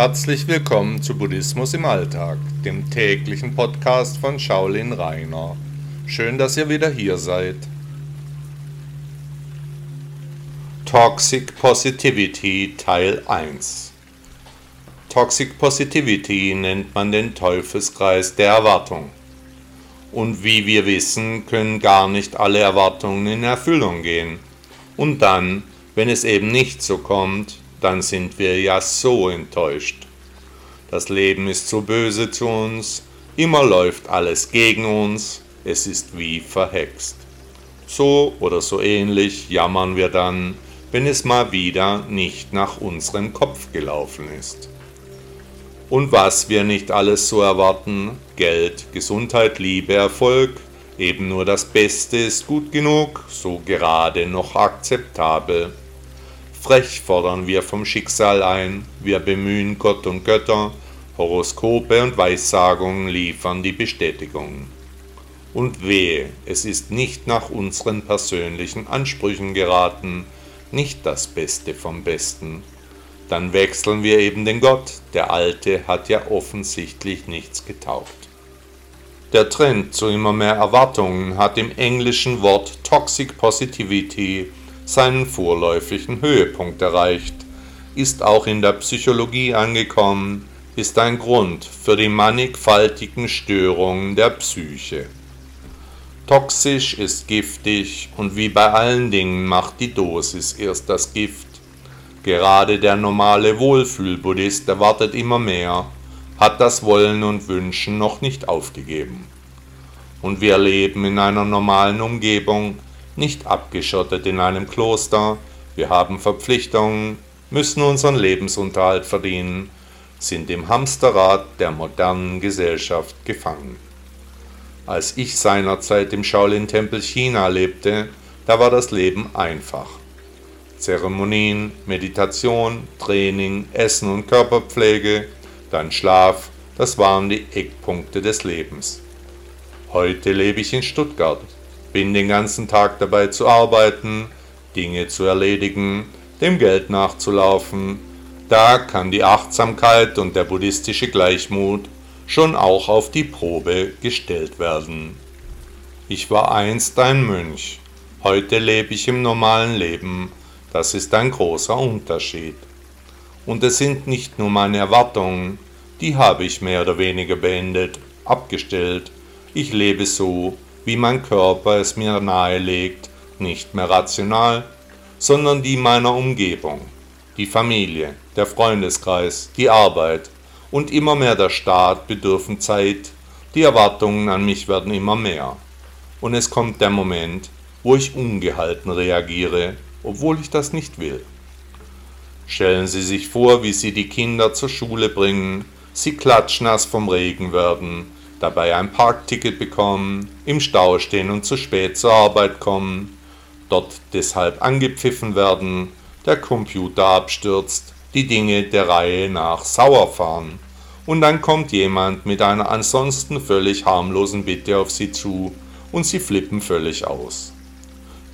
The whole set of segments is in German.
Herzlich willkommen zu Buddhismus im Alltag, dem täglichen Podcast von Shaolin Rainer. Schön, dass ihr wieder hier seid. Toxic Positivity Teil 1 Toxic Positivity nennt man den Teufelskreis der Erwartung. Und wie wir wissen, können gar nicht alle Erwartungen in Erfüllung gehen. Und dann, wenn es eben nicht so kommt, dann sind wir ja so enttäuscht. Das Leben ist so böse zu uns, immer läuft alles gegen uns, es ist wie verhext. So oder so ähnlich jammern wir dann, wenn es mal wieder nicht nach unserem Kopf gelaufen ist. Und was wir nicht alles so erwarten, Geld, Gesundheit, Liebe, Erfolg, eben nur das Beste ist gut genug, so gerade noch akzeptabel. Frech fordern wir vom Schicksal ein, wir bemühen Gott und Götter, Horoskope und Weissagungen liefern die Bestätigung. Und wehe, es ist nicht nach unseren persönlichen Ansprüchen geraten, nicht das Beste vom Besten. Dann wechseln wir eben den Gott, der Alte hat ja offensichtlich nichts getaugt. Der Trend zu immer mehr Erwartungen hat im englischen Wort Toxic Positivity seinen vorläufigen Höhepunkt erreicht, ist auch in der Psychologie angekommen, ist ein Grund für die mannigfaltigen Störungen der Psyche. Toxisch ist giftig und wie bei allen Dingen macht die Dosis erst das Gift. Gerade der normale Wohlfühlbuddhist erwartet immer mehr, hat das Wollen und Wünschen noch nicht aufgegeben. Und wir leben in einer normalen Umgebung, nicht abgeschottet in einem Kloster, wir haben Verpflichtungen, müssen unseren Lebensunterhalt verdienen, sind im Hamsterrad der modernen Gesellschaft gefangen. Als ich seinerzeit im Shaolin-Tempel China lebte, da war das Leben einfach. Zeremonien, Meditation, Training, Essen und Körperpflege, dann Schlaf, das waren die Eckpunkte des Lebens. Heute lebe ich in Stuttgart, bin den ganzen Tag dabei zu arbeiten, Dinge zu erledigen, dem Geld nachzulaufen. Da kann die Achtsamkeit und der buddhistische Gleichmut schon auch auf die Probe gestellt werden. Ich war einst ein Mönch, heute lebe ich im normalen Leben, das ist ein großer Unterschied. Und es sind nicht nur meine Erwartungen, die habe ich mehr oder weniger beendet, abgestellt. Ich lebe so, wie mein Körper es mir nahelegt, nicht mehr rational, sondern die meiner Umgebung, die Familie, der Freundeskreis, die Arbeit und immer mehr der Staat bedürfen Zeit, die Erwartungen an mich werden immer mehr. Und es kommt der Moment, wo ich ungehalten reagiere obwohl ich das nicht will. Stellen Sie sich vor, wie Sie die Kinder zur Schule bringen, sie klatschnass vom Regen werden, dabei ein Parkticket bekommen, im Stau stehen und zu spät zur Arbeit kommen, dort deshalb angepfiffen werden, der Computer abstürzt, die Dinge der Reihe nach sauer fahren, und dann kommt jemand mit einer ansonsten völlig harmlosen Bitte auf Sie zu und Sie flippen völlig aus.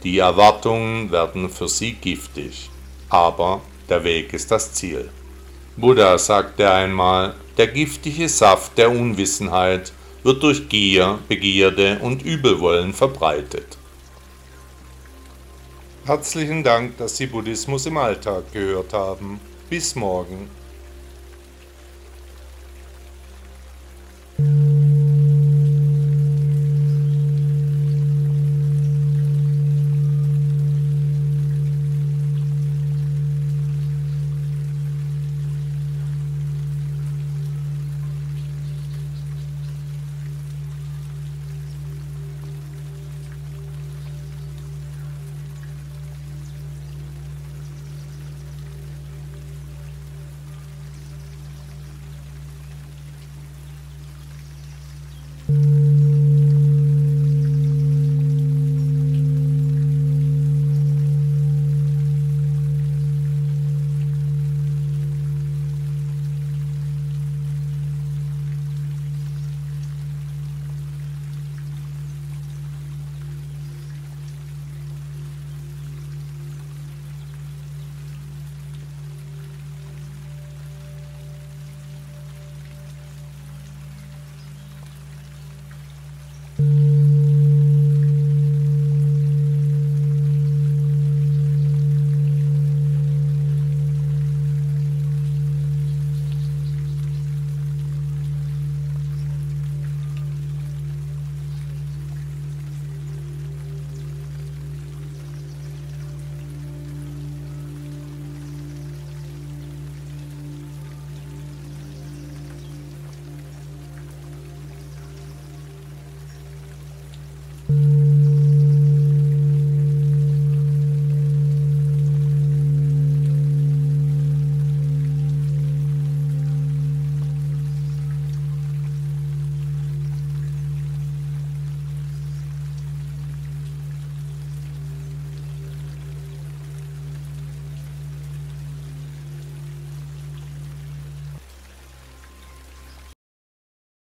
Die Erwartungen werden für sie giftig, aber der Weg ist das Ziel. Buddha sagte einmal, der giftige Saft der Unwissenheit wird durch Gier, Begierde und Übelwollen verbreitet. Herzlichen Dank, dass Sie Buddhismus im Alltag gehört haben. Bis morgen.